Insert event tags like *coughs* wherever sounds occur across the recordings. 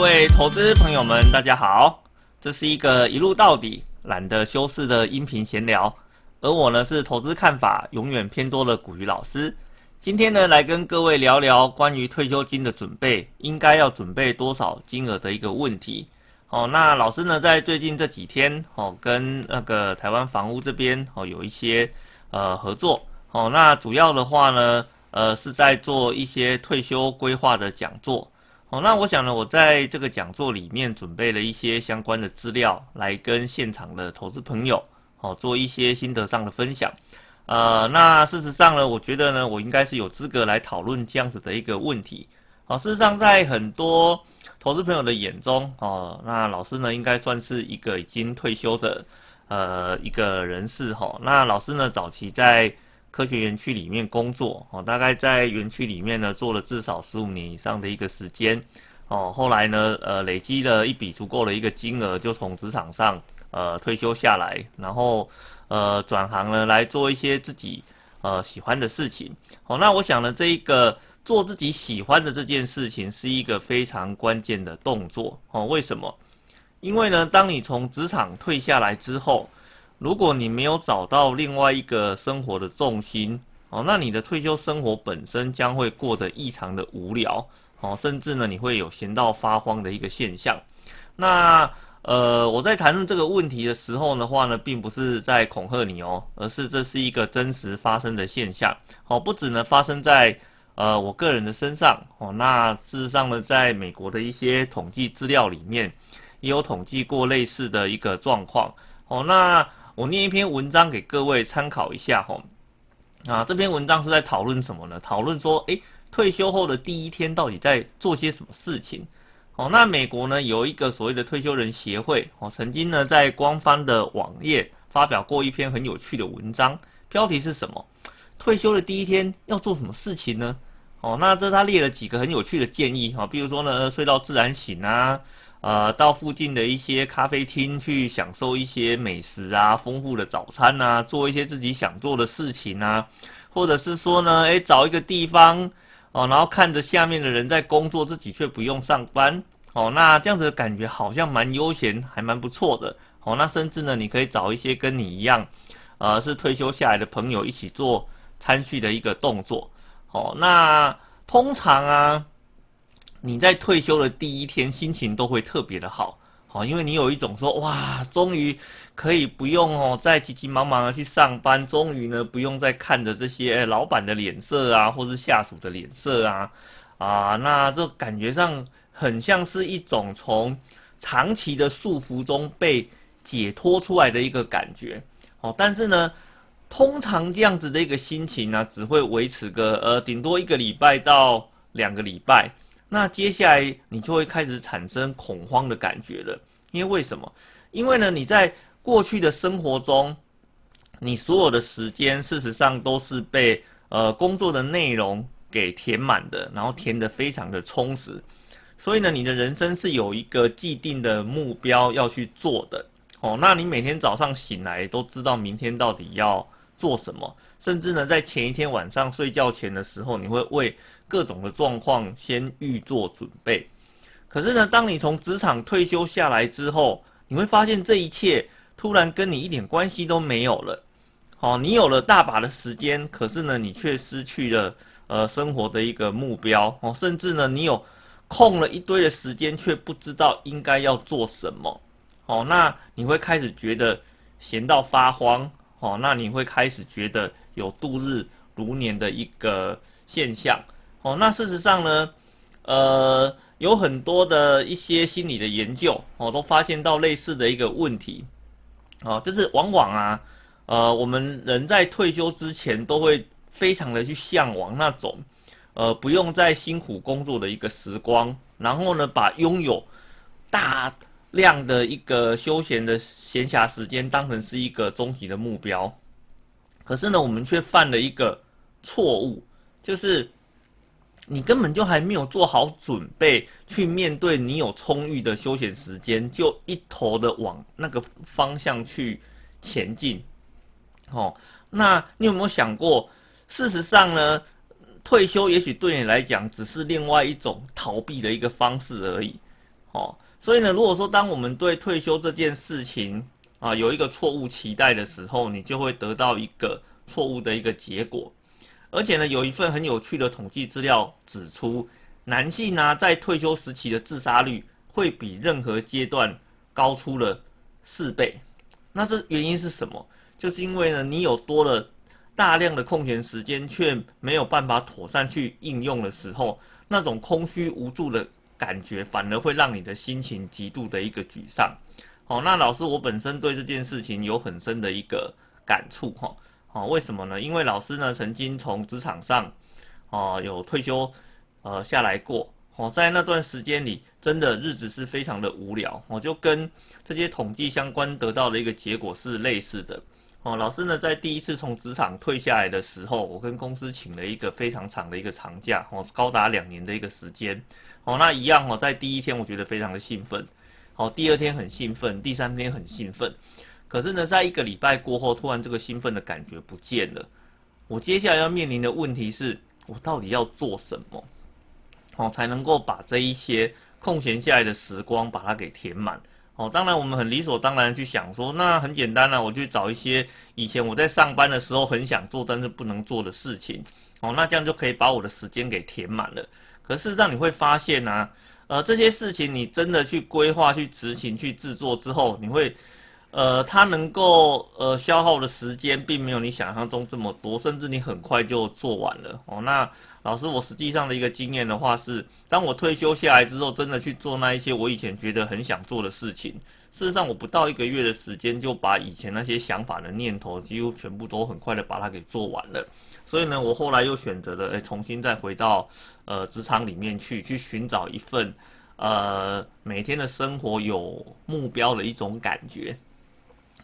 各位投资朋友们，大家好，这是一个一路到底、懒得修饰的音频闲聊，而我呢是投资看法永远偏多的古鱼老师。今天呢，来跟各位聊聊关于退休金的准备，应该要准备多少金额的一个问题。哦，那老师呢，在最近这几天，哦，跟那个台湾房屋这边，哦，有一些呃合作。哦，那主要的话呢，呃，是在做一些退休规划的讲座。哦，那我想呢，我在这个讲座里面准备了一些相关的资料，来跟现场的投资朋友，哦，做一些心得上的分享。呃，那事实上呢，我觉得呢，我应该是有资格来讨论这样子的一个问题。好，事实上，在很多投资朋友的眼中，哦，那老师呢，应该算是一个已经退休的呃一个人士哈。那老师呢，早期在科学园区里面工作，哦，大概在园区里面呢做了至少十五年以上的一个时间，哦，后来呢，呃，累积了一笔足够的一个金额，就从职场上呃退休下来，然后。呃，转行呢来做一些自己呃喜欢的事情。好，那我想呢，这一个做自己喜欢的这件事情是一个非常关键的动作。哦，为什么？因为呢，当你从职场退下来之后，如果你没有找到另外一个生活的重心，哦，那你的退休生活本身将会过得异常的无聊。哦，甚至呢，你会有闲到发慌的一个现象。那呃，我在谈论这个问题的时候的话呢，并不是在恐吓你哦，而是这是一个真实发生的现象。哦，不止呢发生在呃我个人的身上哦，那事实上呢，在美国的一些统计资料里面，也有统计过类似的一个状况。哦，那我念一篇文章给各位参考一下哈。啊，这篇文章是在讨论什么呢？讨论说，诶，退休后的第一天到底在做些什么事情？哦，那美国呢有一个所谓的退休人协会哦，曾经呢在官方的网页发表过一篇很有趣的文章，标题是什么？退休的第一天要做什么事情呢？哦，那这他列了几个很有趣的建议哈，比如说呢睡到自然醒啊，呃到附近的一些咖啡厅去享受一些美食啊，丰富的早餐啊，做一些自己想做的事情啊，或者是说呢，诶，找一个地方哦，然后看着下面的人在工作，自己却不用上班。哦，那这样子的感觉好像蛮悠闲，还蛮不错的。哦，那甚至呢，你可以找一些跟你一样，呃，是退休下来的朋友一起做餐叙的一个动作。哦，那通常啊，你在退休的第一天心情都会特别的好，好，因为你有一种说哇，终于可以不用哦再急急忙忙的去上班，终于呢不用再看着这些老板的脸色啊，或是下属的脸色啊，啊，那这感觉上。很像是一种从长期的束缚中被解脱出来的一个感觉，哦，但是呢，通常这样子的一个心情呢，只会维持个呃，顶多一个礼拜到两个礼拜，那接下来你就会开始产生恐慌的感觉了。因为为什么？因为呢，你在过去的生活中，你所有的时间事实上都是被呃工作的内容给填满的，然后填得非常的充实。所以呢，你的人生是有一个既定的目标要去做的哦。那你每天早上醒来都知道明天到底要做什么，甚至呢，在前一天晚上睡觉前的时候，你会为各种的状况先预做准备。可是呢，当你从职场退休下来之后，你会发现这一切突然跟你一点关系都没有了。哦，你有了大把的时间，可是呢，你却失去了呃生活的一个目标哦，甚至呢，你有。空了一堆的时间，却不知道应该要做什么，哦，那你会开始觉得闲到发慌，哦，那你会开始觉得有度日如年的一个现象，哦，那事实上呢，呃，有很多的一些心理的研究，哦，都发现到类似的一个问题，哦，就是往往啊，呃，我们人在退休之前都会非常的去向往那种。呃，不用再辛苦工作的一个时光，然后呢，把拥有大量的一个休闲的闲暇时间当成是一个终极的目标。可是呢，我们却犯了一个错误，就是你根本就还没有做好准备去面对你有充裕的休闲时间，就一头的往那个方向去前进。哦，那你有没有想过，事实上呢？退休也许对你来讲只是另外一种逃避的一个方式而已，哦，所以呢，如果说当我们对退休这件事情啊有一个错误期待的时候，你就会得到一个错误的一个结果。而且呢，有一份很有趣的统计资料指出，男性呢在退休时期的自杀率会比任何阶段高出了四倍。那这原因是什么？就是因为呢，你有多了大量的空闲时间，却没有办法妥善去应用的时候，那种空虚无助的感觉，反而会让你的心情极度的一个沮丧。好，那老师，我本身对这件事情有很深的一个感触哈。哦，为什么呢？因为老师呢曾经从职场上，哦有退休，呃下来过。哦，在那段时间里，真的日子是非常的无聊。哦，就跟这些统计相关得到的一个结果是类似的。哦，老师呢在第一次从职场退下来的时候，我跟公司请了一个非常长的一个长假，哦高达两年的一个时间。哦，那一样哦，在第一天我觉得非常的兴奋。哦，第二天很兴奋，第三天很兴奋。可是呢，在一个礼拜过后，突然这个兴奋的感觉不见了。我接下来要面临的问题是，我到底要做什么，哦，才能够把这一些空闲下来的时光把它给填满？哦，当然我们很理所当然去想说，那很简单啊，我去找一些以前我在上班的时候很想做但是不能做的事情，哦，那这样就可以把我的时间给填满了。可是让你会发现呢，呃，这些事情你真的去规划、去执行、去制作之后，你会。呃，它能够呃消耗的时间并没有你想象中这么多，甚至你很快就做完了哦。那老师，我实际上的一个经验的话是，当我退休下来之后，真的去做那一些我以前觉得很想做的事情，事实上我不到一个月的时间就把以前那些想法的念头几乎全部都很快的把它给做完了。所以呢，我后来又选择了诶重新再回到呃职场里面去，去寻找一份呃每天的生活有目标的一种感觉。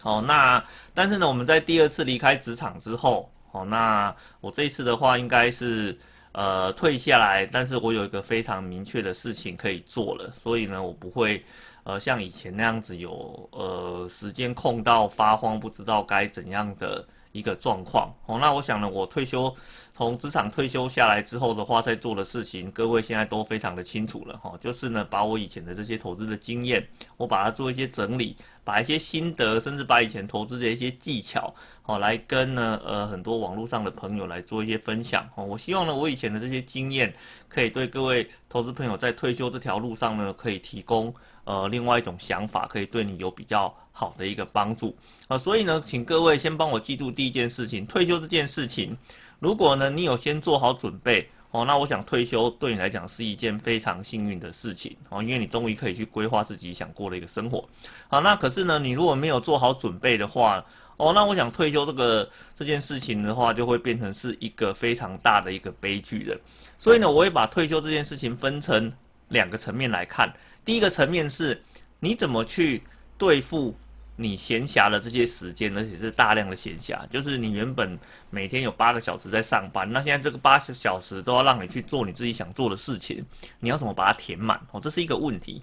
哦，那但是呢，我们在第二次离开职场之后，哦，那我这一次的话应该是呃退下来，但是我有一个非常明确的事情可以做了，所以呢，我不会呃像以前那样子有呃时间空到发慌，不知道该怎样的。一个状况哦，那我想呢，我退休从职场退休下来之后的话，在做的事情，各位现在都非常的清楚了哈，就是呢，把我以前的这些投资的经验，我把它做一些整理，把一些心得，甚至把以前投资的一些技巧，好来跟呢呃很多网络上的朋友来做一些分享哦。我希望呢，我以前的这些经验，可以对各位投资朋友在退休这条路上呢，可以提供呃另外一种想法，可以对你有比较。好的一个帮助啊，所以呢，请各位先帮我记住第一件事情，退休这件事情，如果呢你有先做好准备哦，那我想退休对你来讲是一件非常幸运的事情哦，因为你终于可以去规划自己想过的一个生活。好，那可是呢，你如果没有做好准备的话哦，那我想退休这个这件事情的话，就会变成是一个非常大的一个悲剧的。所以呢，我会把退休这件事情分成两个层面来看，第一个层面是你怎么去对付。你闲暇的这些时间，而且是大量的闲暇，就是你原本每天有八个小时在上班，那现在这个八小时都要让你去做你自己想做的事情，你要怎么把它填满？哦，这是一个问题。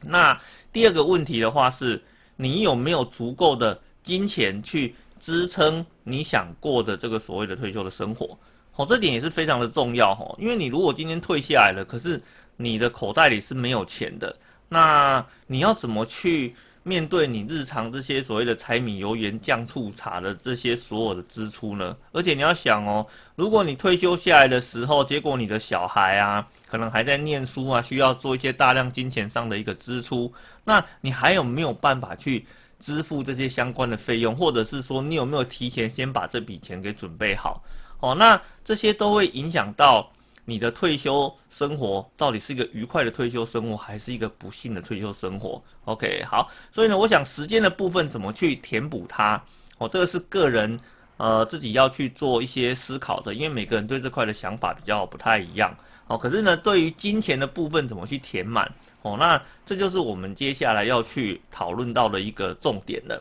那第二个问题的话是，你有没有足够的金钱去支撑你想过的这个所谓的退休的生活？哦，这点也是非常的重要哈，因为你如果今天退下来了，可是你的口袋里是没有钱的，那你要怎么去？面对你日常这些所谓的柴米油盐酱醋茶的这些所有的支出呢？而且你要想哦，如果你退休下来的时候，结果你的小孩啊，可能还在念书啊，需要做一些大量金钱上的一个支出，那你还有没有办法去支付这些相关的费用？或者是说，你有没有提前先把这笔钱给准备好？哦，那这些都会影响到。你的退休生活到底是一个愉快的退休生活，还是一个不幸的退休生活？OK，好，所以呢，我想时间的部分怎么去填补它？哦，这个是个人呃自己要去做一些思考的，因为每个人对这块的想法比较不太一样。哦，可是呢，对于金钱的部分怎么去填满？哦，那这就是我们接下来要去讨论到的一个重点了。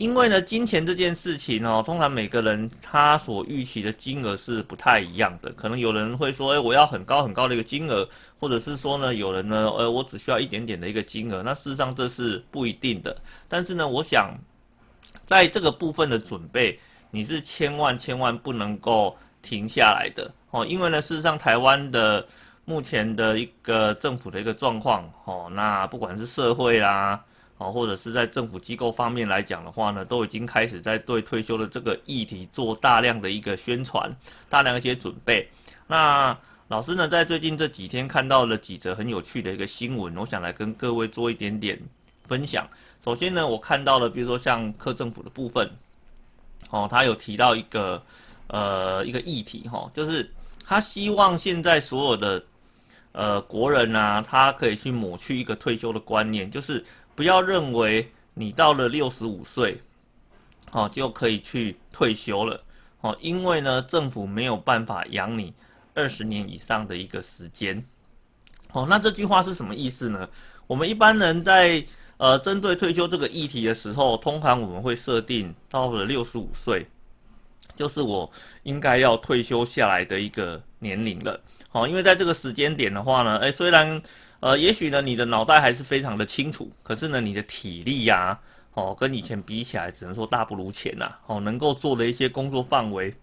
因为呢，金钱这件事情哦，通常每个人他所预期的金额是不太一样的。可能有人会说，哎，我要很高很高的一个金额，或者是说呢，有人呢，呃，我只需要一点点的一个金额。那事实上这是不一定的。但是呢，我想在这个部分的准备，你是千万千万不能够停下来的哦。因为呢，事实上台湾的。目前的一个政府的一个状况，哦，那不管是社会啦，哦，或者是在政府机构方面来讲的话呢，都已经开始在对退休的这个议题做大量的一个宣传，大量一些准备。那老师呢，在最近这几天看到了几则很有趣的一个新闻，我想来跟各位做一点点分享。首先呢，我看到了，比如说像克政府的部分，哦，他有提到一个呃一个议题哈，就是他希望现在所有的呃国人啊，他可以去抹去一个退休的观念，就是不要认为你到了六十五岁，哦就可以去退休了，哦，因为呢政府没有办法养你。二十年以上的一个时间，哦，那这句话是什么意思呢？我们一般人在呃针对退休这个议题的时候，通常我们会设定到了六十五岁，就是我应该要退休下来的一个年龄了。哦，因为在这个时间点的话呢，哎，虽然呃，也许呢你的脑袋还是非常的清楚，可是呢你的体力呀，哦，跟以前比起来，只能说大不如前呐。哦，能够做的一些工作范围。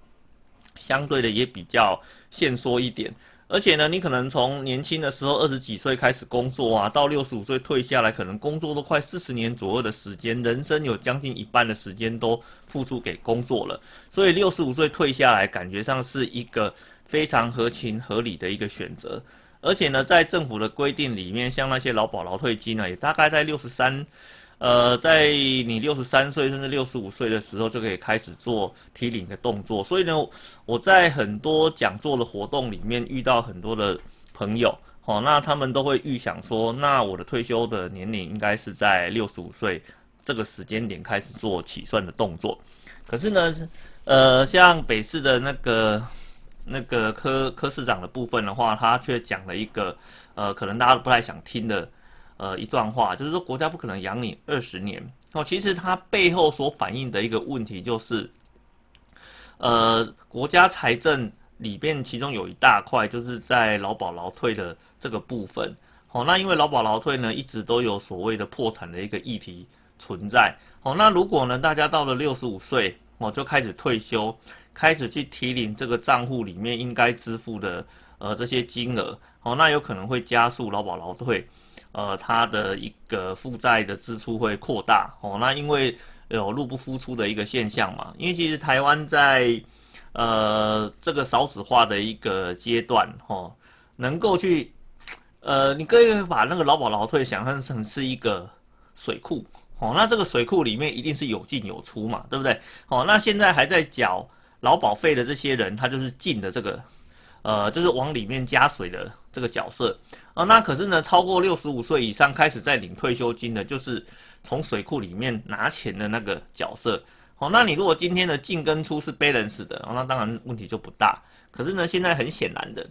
相对的也比较限缩一点，而且呢，你可能从年轻的时候二十几岁开始工作啊，到六十五岁退下来，可能工作都快四十年左右的时间，人生有将近一半的时间都付出给工作了，所以六十五岁退下来，感觉上是一个非常合情合理的一个选择。而且呢，在政府的规定里面，像那些劳保劳退金呢，也大概在六十三。呃，在你六十三岁甚至六十五岁的时候，就可以开始做提领的动作。所以呢，我在很多讲座的活动里面遇到很多的朋友，哦，那他们都会预想说，那我的退休的年龄应该是在六十五岁这个时间点开始做起算的动作。可是呢，呃，像北市的那个那个科科市长的部分的话，他却讲了一个，呃，可能大家不太想听的。呃，一段话就是说，国家不可能养你二十年哦。其实它背后所反映的一个问题就是，呃，国家财政里边其中有一大块就是在劳保劳退的这个部分。哦，那因为劳保劳退呢，一直都有所谓的破产的一个议题存在。哦，那如果呢，大家到了六十五岁哦，就开始退休，开始去提领这个账户里面应该支付的呃这些金额，哦，那有可能会加速劳保劳退。呃，它的一个负债的支出会扩大哦。那因为有入不敷出的一个现象嘛。因为其实台湾在呃这个少子化的一个阶段哦，能够去呃，你可以把那个劳保劳退想象成是一个水库哦。那这个水库里面一定是有进有出嘛，对不对？哦，那现在还在缴劳保费的这些人，他就是进的这个。呃，就是往里面加水的这个角色啊，那可是呢，超过六十五岁以上开始在领退休金的，就是从水库里面拿钱的那个角色。好，那你如果今天的进跟出是 balance 的，那当然问题就不大。可是呢，现在很显然的，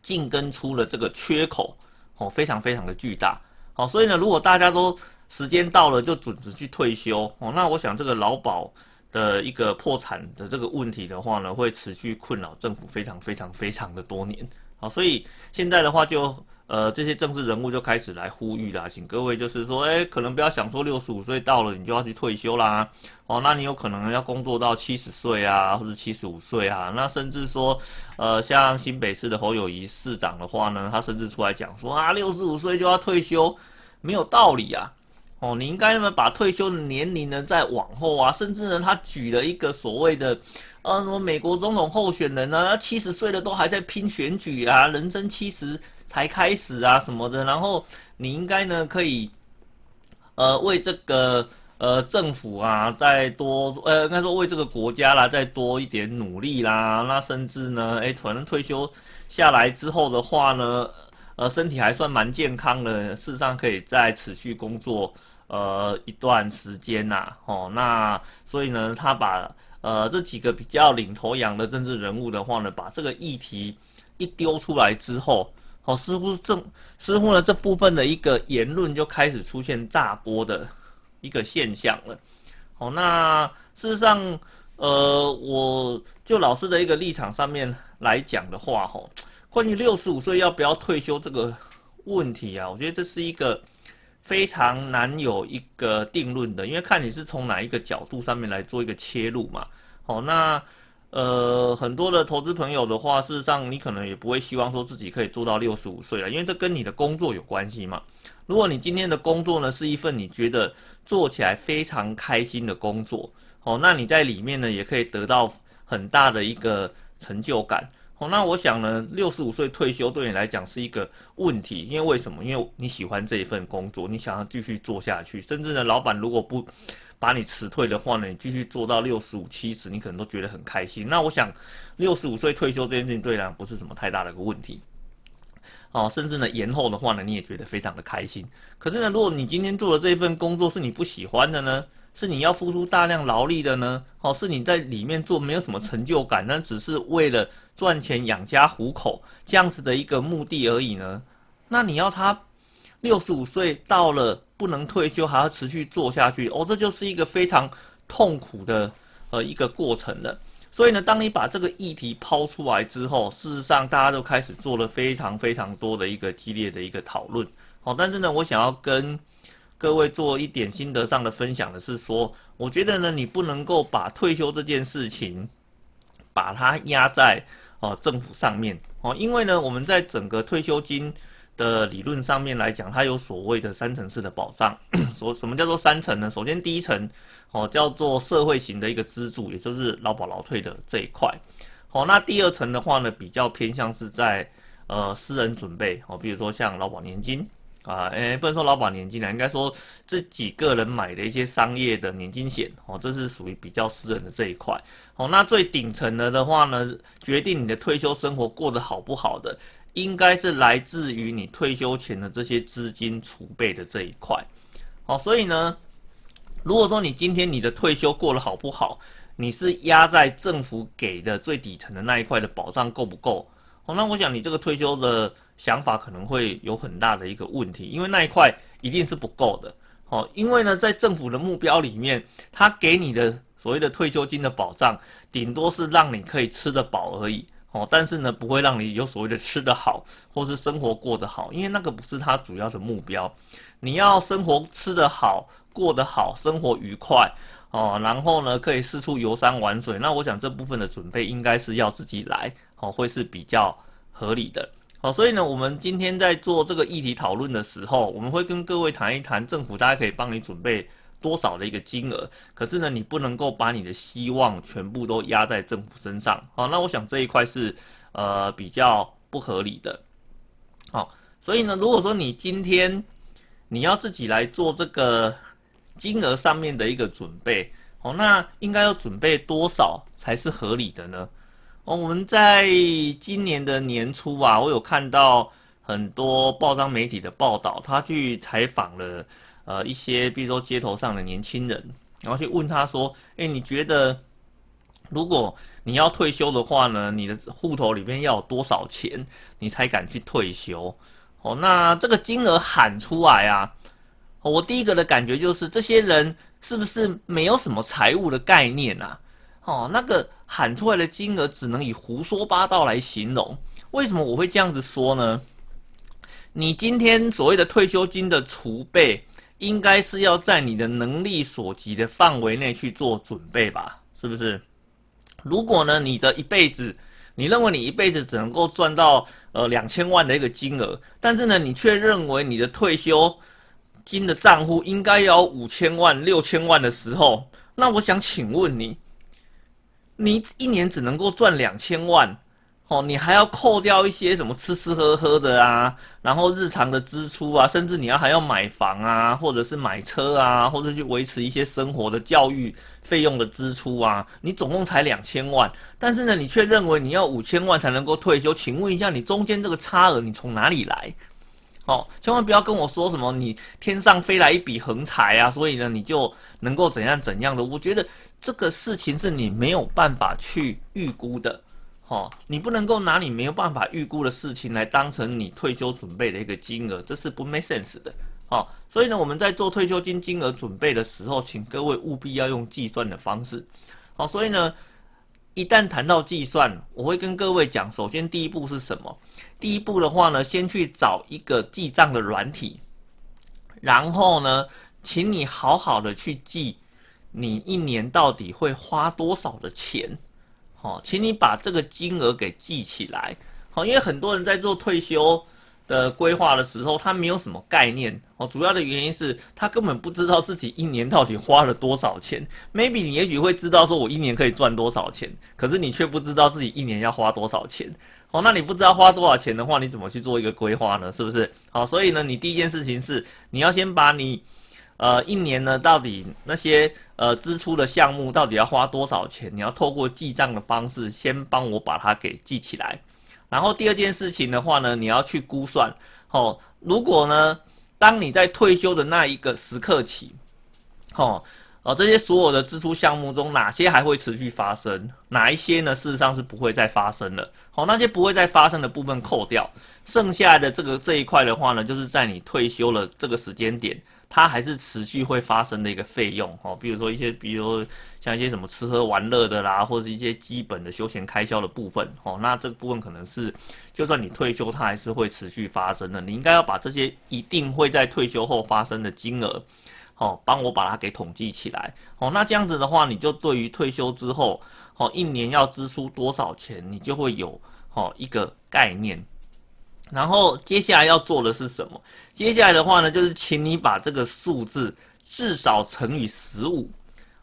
进跟出的这个缺口哦，非常非常的巨大。好，所以呢，如果大家都时间到了就准时去退休哦，那我想这个劳保。的一个破产的这个问题的话呢，会持续困扰政府非常非常非常的多年。好，所以现在的话就呃这些政治人物就开始来呼吁啦，请各位就是说，哎，可能不要想说六十五岁到了你就要去退休啦。哦，那你有可能要工作到七十岁啊，或者七十五岁啊。那甚至说，呃，像新北市的侯友谊市长的话呢，他甚至出来讲说啊，六十五岁就要退休，没有道理啊。哦，你应该呢把退休的年龄呢再往后啊，甚至呢他举了一个所谓的，呃，什么美国总统候选人呢，七十岁了都还在拼选举啊，人生七十才开始啊什么的，然后你应该呢可以，呃，为这个呃政府啊再多，呃，应该说为这个国家啦再多一点努力啦，那甚至呢，哎，反正退休下来之后的话呢。呃，身体还算蛮健康的，事实上可以再持续工作呃一段时间呐，哦，那所以呢，他把呃这几个比较领头羊的政治人物的话呢，把这个议题一丢出来之后，哦，似乎正似乎呢这部分的一个言论就开始出现炸锅的一个现象了，哦，那事实上，呃，我就老师的一个立场上面来讲的话，吼。关于六十五岁要不要退休这个问题啊，我觉得这是一个非常难有一个定论的，因为看你是从哪一个角度上面来做一个切入嘛。好，那呃，很多的投资朋友的话，事实上你可能也不会希望说自己可以做到六十五岁了，因为这跟你的工作有关系嘛。如果你今天的工作呢是一份你觉得做起来非常开心的工作，哦，那你在里面呢也可以得到很大的一个成就感。哦，那我想呢，六十五岁退休对你来讲是一个问题，因为为什么？因为你喜欢这一份工作，你想要继续做下去，甚至呢，老板如果不把你辞退的话呢，你继续做到六十五、七十，你可能都觉得很开心。那我想，六十五岁退休这件事情对你来讲不是什么太大的一个问题。哦，甚至呢，延后的话呢，你也觉得非常的开心。可是呢，如果你今天做的这一份工作是你不喜欢的呢？是你要付出大量劳力的呢？哦，是你在里面做没有什么成就感，那只是为了赚钱养家糊口这样子的一个目的而已呢？那你要他六十五岁到了不能退休，还要持续做下去？哦，这就是一个非常痛苦的呃一个过程了。所以呢，当你把这个议题抛出来之后，事实上大家都开始做了非常非常多的一个激烈的一个讨论。哦，但是呢，我想要跟各位做一点心得上的分享的是说，我觉得呢，你不能够把退休这件事情，把它压在哦政府上面哦，因为呢，我们在整个退休金的理论上面来讲，它有所谓的三层式的保障。*clears throat* 说什么叫做三层呢？首先第一层哦叫做社会型的一个资助，也就是劳保劳退的这一块。好，那第二层的话呢，比较偏向是在呃私人准备哦，比如说像劳保年金。啊，诶，不能说老板年金了，应该说自己个人买的一些商业的年金险哦，这是属于比较私人的这一块哦。那最顶层的的话呢，决定你的退休生活过得好不好的，应该是来自于你退休前的这些资金储备的这一块。好，所以呢，如果说你今天你的退休过得好不好，你是压在政府给的最底层的那一块的保障够不够？哦，那我想你这个退休的。想法可能会有很大的一个问题，因为那一块一定是不够的。哦，因为呢，在政府的目标里面，他给你的所谓的退休金的保障，顶多是让你可以吃得饱而已。哦，但是呢，不会让你有所谓的吃得好，或是生活过得好，因为那个不是他主要的目标。你要生活吃得好，过得好，生活愉快，哦，然后呢，可以四处游山玩水。那我想这部分的准备应该是要自己来，哦，会是比较合理的。好，所以呢，我们今天在做这个议题讨论的时候，我们会跟各位谈一谈政府大概可以帮你准备多少的一个金额。可是呢，你不能够把你的希望全部都压在政府身上。好，那我想这一块是呃比较不合理的。好，所以呢，如果说你今天你要自己来做这个金额上面的一个准备，好，那应该要准备多少才是合理的呢？哦，我们在今年的年初啊，我有看到很多报章媒体的报道，他去采访了呃一些，比如说街头上的年轻人，然后去问他说：“哎，你觉得如果你要退休的话呢，你的户头里面要有多少钱，你才敢去退休？”哦，那这个金额喊出来啊，我第一个的感觉就是，这些人是不是没有什么财务的概念啊？哦，那个喊出来的金额只能以胡说八道来形容。为什么我会这样子说呢？你今天所谓的退休金的储备，应该是要在你的能力所及的范围内去做准备吧？是不是？如果呢，你的一辈子，你认为你一辈子只能够赚到呃两千万的一个金额，但是呢，你却认为你的退休金的账户应该要五千万、六千万的时候，那我想请问你。你一年只能够赚两千万，哦，你还要扣掉一些什么吃吃喝喝的啊，然后日常的支出啊，甚至你要还要买房啊，或者是买车啊，或者去维持一些生活的教育费用的支出啊，你总共才两千万，但是呢，你却认为你要五千万才能够退休，请问一下，你中间这个差额你从哪里来？哦，千万不要跟我说什么你天上飞来一笔横财啊，所以呢，你就能够怎样怎样的？我觉得。这个事情是你没有办法去预估的，哈，你不能够拿你没有办法预估的事情来当成你退休准备的一个金额，这是不 make sense 的，好，所以呢，我们在做退休金金额准备的时候，请各位务必要用计算的方式，好，所以呢，一旦谈到计算，我会跟各位讲，首先第一步是什么？第一步的话呢，先去找一个记账的软体，然后呢，请你好好的去记。你一年到底会花多少的钱？好，请你把这个金额给记起来。好，因为很多人在做退休的规划的时候，他没有什么概念。哦，主要的原因是他根本不知道自己一年到底花了多少钱。Maybe 你也许会知道说我一年可以赚多少钱，可是你却不知道自己一年要花多少钱。哦，那你不知道花多少钱的话，你怎么去做一个规划呢？是不是？好，所以呢，你第一件事情是你要先把你，呃，一年呢到底那些呃支出的项目到底要花多少钱，你要透过记账的方式先帮我把它给记起来。然后第二件事情的话呢，你要去估算，哦，如果呢，当你在退休的那一个时刻起，哦。哦，这些所有的支出项目中，哪些还会持续发生？哪一些呢？事实上是不会再发生了。好，那些不会再发生的部分扣掉，剩下的这个这一块的话呢，就是在你退休了这个时间点，它还是持续会发生的一个费用。哦，比如说一些，比如像一些什么吃喝玩乐的啦，或者是一些基本的休闲开销的部分。哦，那这个部分可能是，就算你退休，它还是会持续发生的。你应该要把这些一定会在退休后发生的金额。好，帮我把它给统计起来。好，那这样子的话，你就对于退休之后，好一年要支出多少钱，你就会有好一个概念。然后接下来要做的是什么？接下来的话呢，就是请你把这个数字至少乘以十五。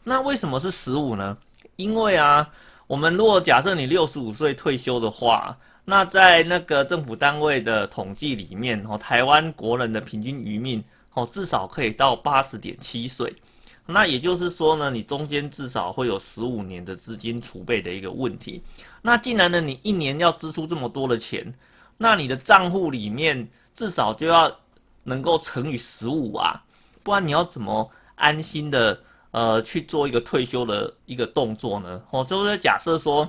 那为什么是十五呢？因为啊，我们如果假设你六十五岁退休的话，那在那个政府单位的统计里面，哦，台湾国人的平均余命。哦，至少可以到八十点七岁，那也就是说呢，你中间至少会有十五年的资金储备的一个问题。那既然呢，你一年要支出这么多的钱，那你的账户里面至少就要能够乘以十五啊，不然你要怎么安心的呃去做一个退休的一个动作呢？哦，就是假设说，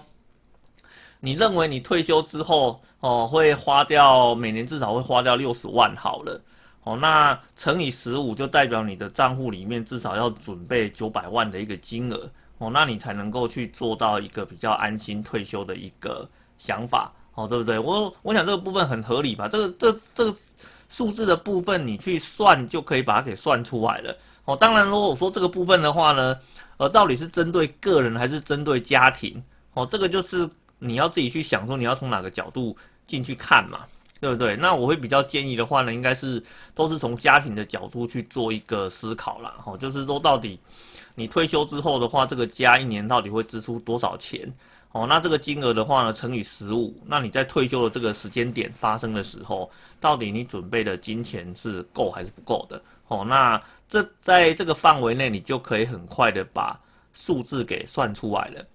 你认为你退休之后哦会花掉每年至少会花掉六十万好了。哦，那乘以十五就代表你的账户里面至少要准备九百万的一个金额哦，那你才能够去做到一个比较安心退休的一个想法哦，对不对？我我想这个部分很合理吧？这个这这个数字的部分你去算就可以把它给算出来了哦。当然，如果我说这个部分的话呢，呃，到底是针对个人还是针对家庭哦？这个就是你要自己去想说你要从哪个角度进去看嘛。对不对？那我会比较建议的话呢，应该是都是从家庭的角度去做一个思考啦。哈，就是说到底你退休之后的话，这个家一年到底会支出多少钱？哦，那这个金额的话呢，乘以十五，那你在退休的这个时间点发生的时候，到底你准备的金钱是够还是不够的？哦，那这在这个范围内，你就可以很快的把数字给算出来了。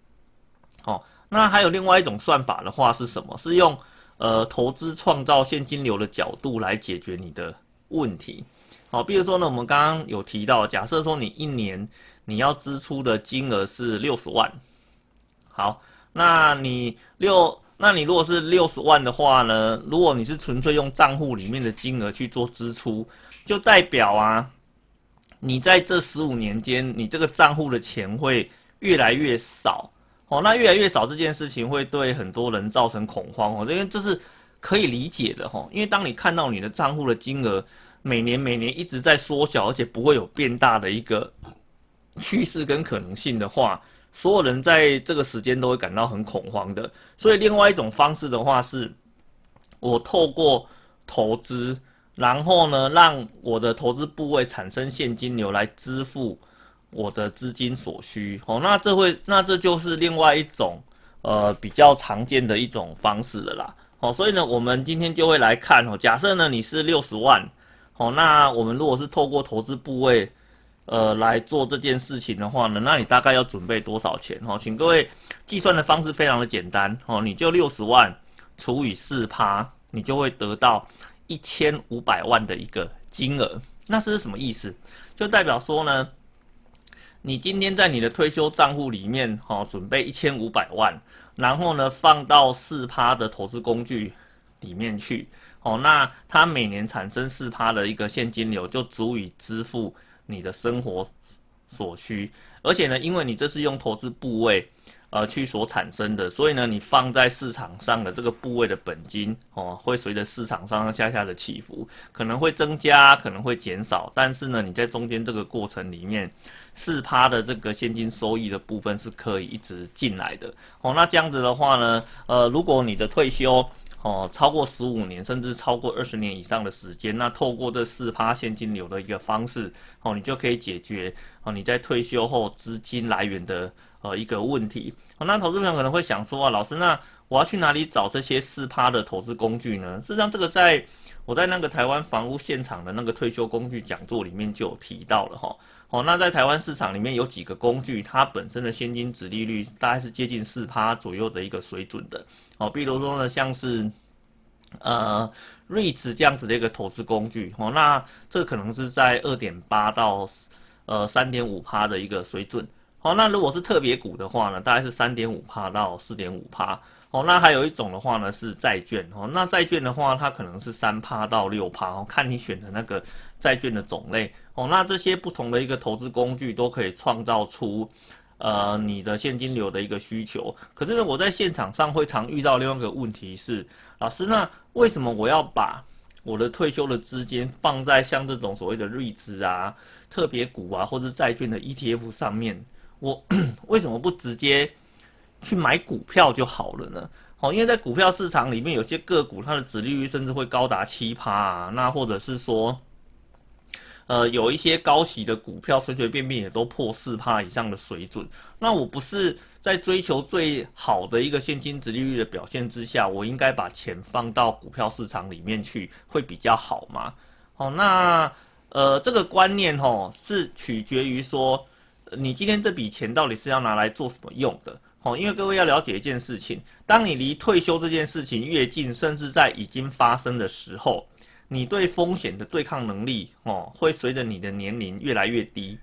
哦，那还有另外一种算法的话是什么？是用。呃，投资创造现金流的角度来解决你的问题，好，比如说呢，我们刚刚有提到，假设说你一年你要支出的金额是六十万，好，那你六，那你如果是六十万的话呢，如果你是纯粹用账户里面的金额去做支出，就代表啊，你在这十五年间，你这个账户的钱会越来越少。哦，那越来越少这件事情会对很多人造成恐慌哦，因为这是可以理解的哈。因为当你看到你的账户的金额每年每年一直在缩小，而且不会有变大的一个趋势跟可能性的话，所有人在这个时间都会感到很恐慌的。所以，另外一种方式的话是，我透过投资，然后呢，让我的投资部位产生现金流来支付。我的资金所需，哦，那这会，那这就是另外一种，呃，比较常见的一种方式了啦，哦，所以呢，我们今天就会来看哦，假设呢你是六十万，哦，那我们如果是透过投资部位，呃，来做这件事情的话呢，那你大概要准备多少钱？哦，请各位计算的方式非常的简单，哦，你就六十万除以四趴，你就会得到一千五百万的一个金额，那这是什么意思？就代表说呢？你今天在你的退休账户里面，哈，准备一千五百万，然后呢，放到四趴的投资工具里面去，哦，那它每年产生四趴的一个现金流，就足以支付你的生活所需。而且呢，因为你这是用投资部位呃，去所产生的，所以呢，你放在市场上的这个部位的本金哦，会随着市场上上下下的起伏，可能会增加，可能会减少，但是呢，你在中间这个过程里面，四趴的这个现金收益的部分是可以一直进来的哦。那这样子的话呢，呃，如果你的退休哦超过十五年，甚至超过二十年以上的时间，那透过这四趴现金流的一个方式哦，你就可以解决哦你在退休后资金来源的。呃，一个问题，那投资朋友可能会想说啊，老师，那我要去哪里找这些四趴的投资工具呢？事实上，这个在我在那个台湾房屋现场的那个退休工具讲座里面就有提到了哈。哦那在台湾市场里面有几个工具，它本身的现金值利率大概是接近四趴左右的一个水准的。哦，比如说呢，像是呃瑞驰这样子的一个投资工具，哦，那这可能是在二点八到呃三点五趴的一个水准。好，那如果是特别股的话呢，大概是三点五趴到四点五趴。哦，那还有一种的话呢是债券。哦，那债券的话，它可能是三趴到六趴。哦，看你选的那个债券的种类。哦，那这些不同的一个投资工具都可以创造出呃你的现金流的一个需求。可是呢，我在现场上会常遇到另外一个问题是，老师，那为什么我要把我的退休的资金放在像这种所谓的瑞资啊、特别股啊，或者债券的 ETF 上面？我 *coughs* 为什么不直接去买股票就好了呢？哦，因为在股票市场里面，有些个股它的殖利率甚至会高达七趴啊，那或者是说，呃，有一些高息的股票随随便便也都破四趴以上的水准。那我不是在追求最好的一个现金殖利率的表现之下，我应该把钱放到股票市场里面去会比较好吗？哦，那呃，这个观念哦是取决于说。你今天这笔钱到底是要拿来做什么用的？哦，因为各位要了解一件事情，当你离退休这件事情越近，甚至在已经发生的时候，你对风险的对抗能力哦，会随着你的年龄越来越低。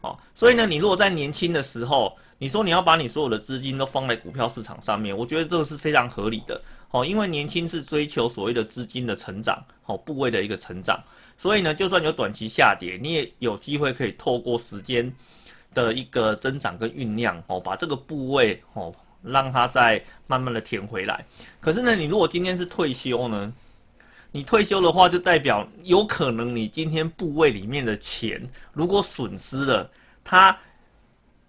哦，所以呢，你如果在年轻的时候，你说你要把你所有的资金都放在股票市场上面，我觉得这个是非常合理的。哦，因为年轻是追求所谓的资金的成长，哦，部位的一个成长，所以呢，就算有短期下跌，你也有机会可以透过时间。的一个增长跟酝酿哦，把这个部位哦，让它再慢慢的填回来。可是呢，你如果今天是退休呢，你退休的话，就代表有可能你今天部位里面的钱如果损失了，它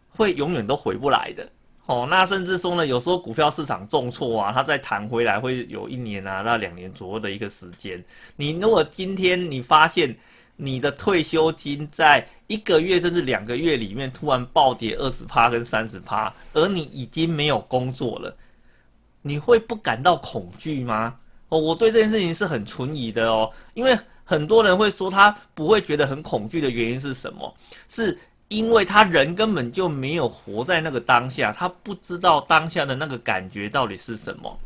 会永远都回不来的哦。那甚至说呢，有时候股票市场重挫啊，它再弹回来会有一年啊那两年左右的一个时间。你如果今天你发现，你的退休金在一个月甚至两个月里面突然暴跌二十趴跟三十趴，而你已经没有工作了，你会不感到恐惧吗？哦，我对这件事情是很存疑的哦，因为很多人会说他不会觉得很恐惧的原因是什么？是因为他人根本就没有活在那个当下，他不知道当下的那个感觉到底是什么。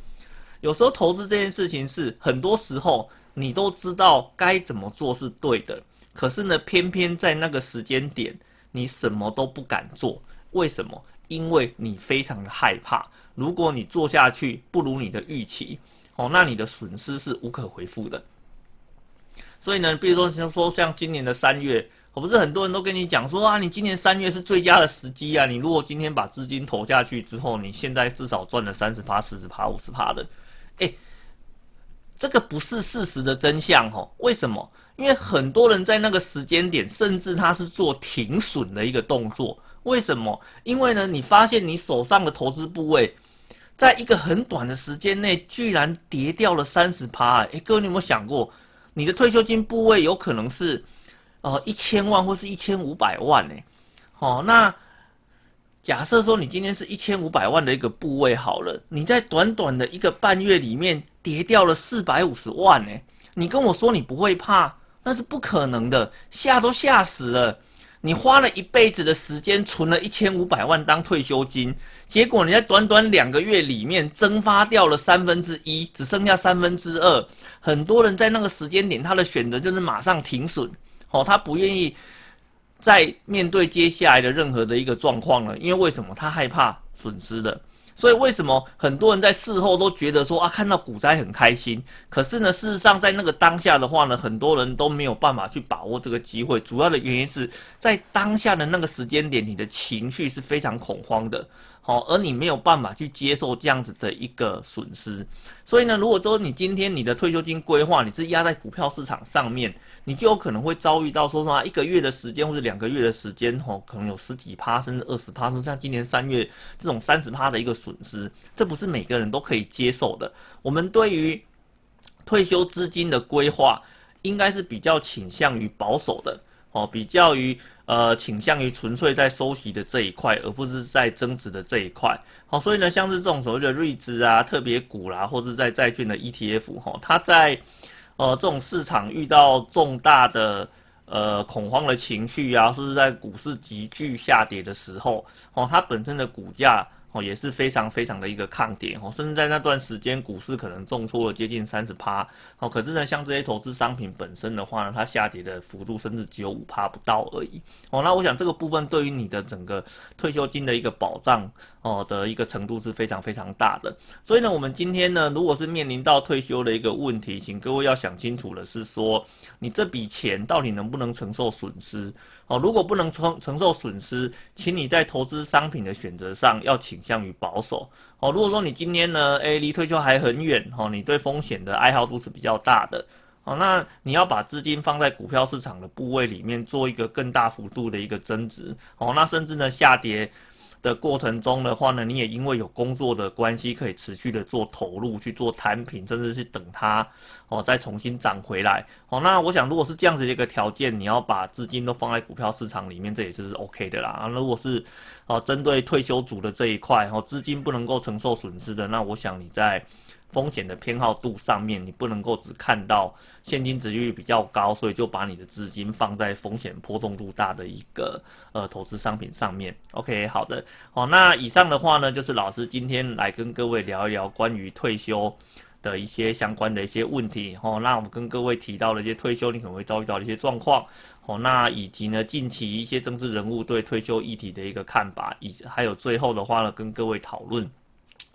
有时候投资这件事情是很多时候。你都知道该怎么做是对的，可是呢，偏偏在那个时间点，你什么都不敢做。为什么？因为你非常的害怕，如果你做下去不如你的预期，哦，那你的损失是无可回复的。所以呢，比如说像说像今年的三月，我不是很多人都跟你讲说啊，你今年三月是最佳的时机啊，你如果今天把资金投下去之后，你现在至少赚了三十趴、四十趴、五十趴的，哎。这个不是事实的真相哦。为什么？因为很多人在那个时间点，甚至他是做停损的一个动作。为什么？因为呢，你发现你手上的投资部位，在一个很短的时间内，居然跌掉了三十趴。哎，各位，你有没有想过，你的退休金部位有可能是，呃，一千万或是一千五百万呢？好，那。假设说你今天是一千五百万的一个部位好了，你在短短的一个半月里面跌掉了四百五十万呢？你跟我说你不会怕，那是不可能的，吓都吓死了。你花了一辈子的时间存了一千五百万当退休金，结果你在短短两个月里面蒸发掉了三分之一，只剩下三分之二。很多人在那个时间点，他的选择就是马上停损，哦，他不愿意。在面对接下来的任何的一个状况了？因为为什么他害怕损失的？所以为什么很多人在事后都觉得说啊，看到股灾很开心？可是呢，事实上在那个当下的话呢，很多人都没有办法去把握这个机会。主要的原因是在当下的那个时间点，你的情绪是非常恐慌的。哦，而你没有办法去接受这样子的一个损失，所以呢，如果说你今天你的退休金规划你是压在股票市场上面，你就有可能会遭遇到说什么一个月的时间或者两个月的时间，吼，可能有十几趴甚至二十趴，甚至像今年三月这种三十趴的一个损失，这不是每个人都可以接受的。我们对于退休资金的规划，应该是比较倾向于保守的。哦，比较于呃倾向于纯粹在收息的这一块，而不是在增值的这一块。好，所以呢，像是这种所谓的瑞资啊、特别股啦，或者在债券的 ETF，哈，它在呃这种市场遇到重大的呃恐慌的情绪啊，甚至在股市急剧下跌的时候，哦，它本身的股价。哦，也是非常非常的一个抗跌哦，甚至在那段时间，股市可能重挫了接近三十趴哦。可是呢，像这些投资商品本身的话呢，它下跌的幅度甚至只有五趴不到而已哦。那我想这个部分对于你的整个退休金的一个保障哦的一个程度是非常非常大的。所以呢，我们今天呢，如果是面临到退休的一个问题，请各位要想清楚的是说，你这笔钱到底能不能承受损失哦？如果不能承承受损失，请你在投资商品的选择上要请。倾向于保守哦。如果说你今天呢，哎，离退休还很远哦，你对风险的爱好度是比较大的哦，那你要把资金放在股票市场的部位里面，做一个更大幅度的一个增值哦，那甚至呢下跌。的过程中的话呢，你也因为有工作的关系，可以持续的做投入去做摊品，甚至是等它哦再重新涨回来哦。那我想，如果是这样子的一个条件，你要把资金都放在股票市场里面，这也是 OK 的啦。啊，如果是哦针对退休族的这一块哦，资金不能够承受损失的，那我想你在。风险的偏好度上面，你不能够只看到现金值率比较高，所以就把你的资金放在风险波动度大的一个呃投资商品上面。OK，好的，好，那以上的话呢，就是老师今天来跟各位聊一聊关于退休的一些相关的一些问题。哦，那我们跟各位提到了一些退休你可能会遭遇到的一些状况。哦，那以及呢近期一些政治人物对退休议题的一个看法，以还有最后的话呢，跟各位讨论。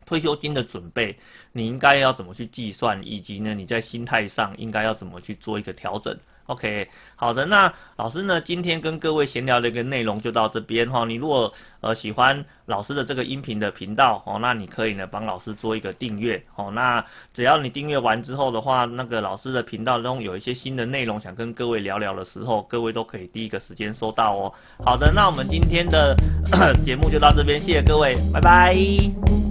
退休金的准备，你应该要怎么去计算，以及呢，你在心态上应该要怎么去做一个调整？OK，好的，那老师呢，今天跟各位闲聊的一个内容就到这边哈。你如果呃喜欢老师的这个音频的频道哦，那你可以呢帮老师做一个订阅哦。那只要你订阅完之后的话，那个老师的频道中有一些新的内容想跟各位聊聊的时候，各位都可以第一个时间收到哦。好的，那我们今天的 *coughs* 节目就到这边，谢谢各位，拜拜。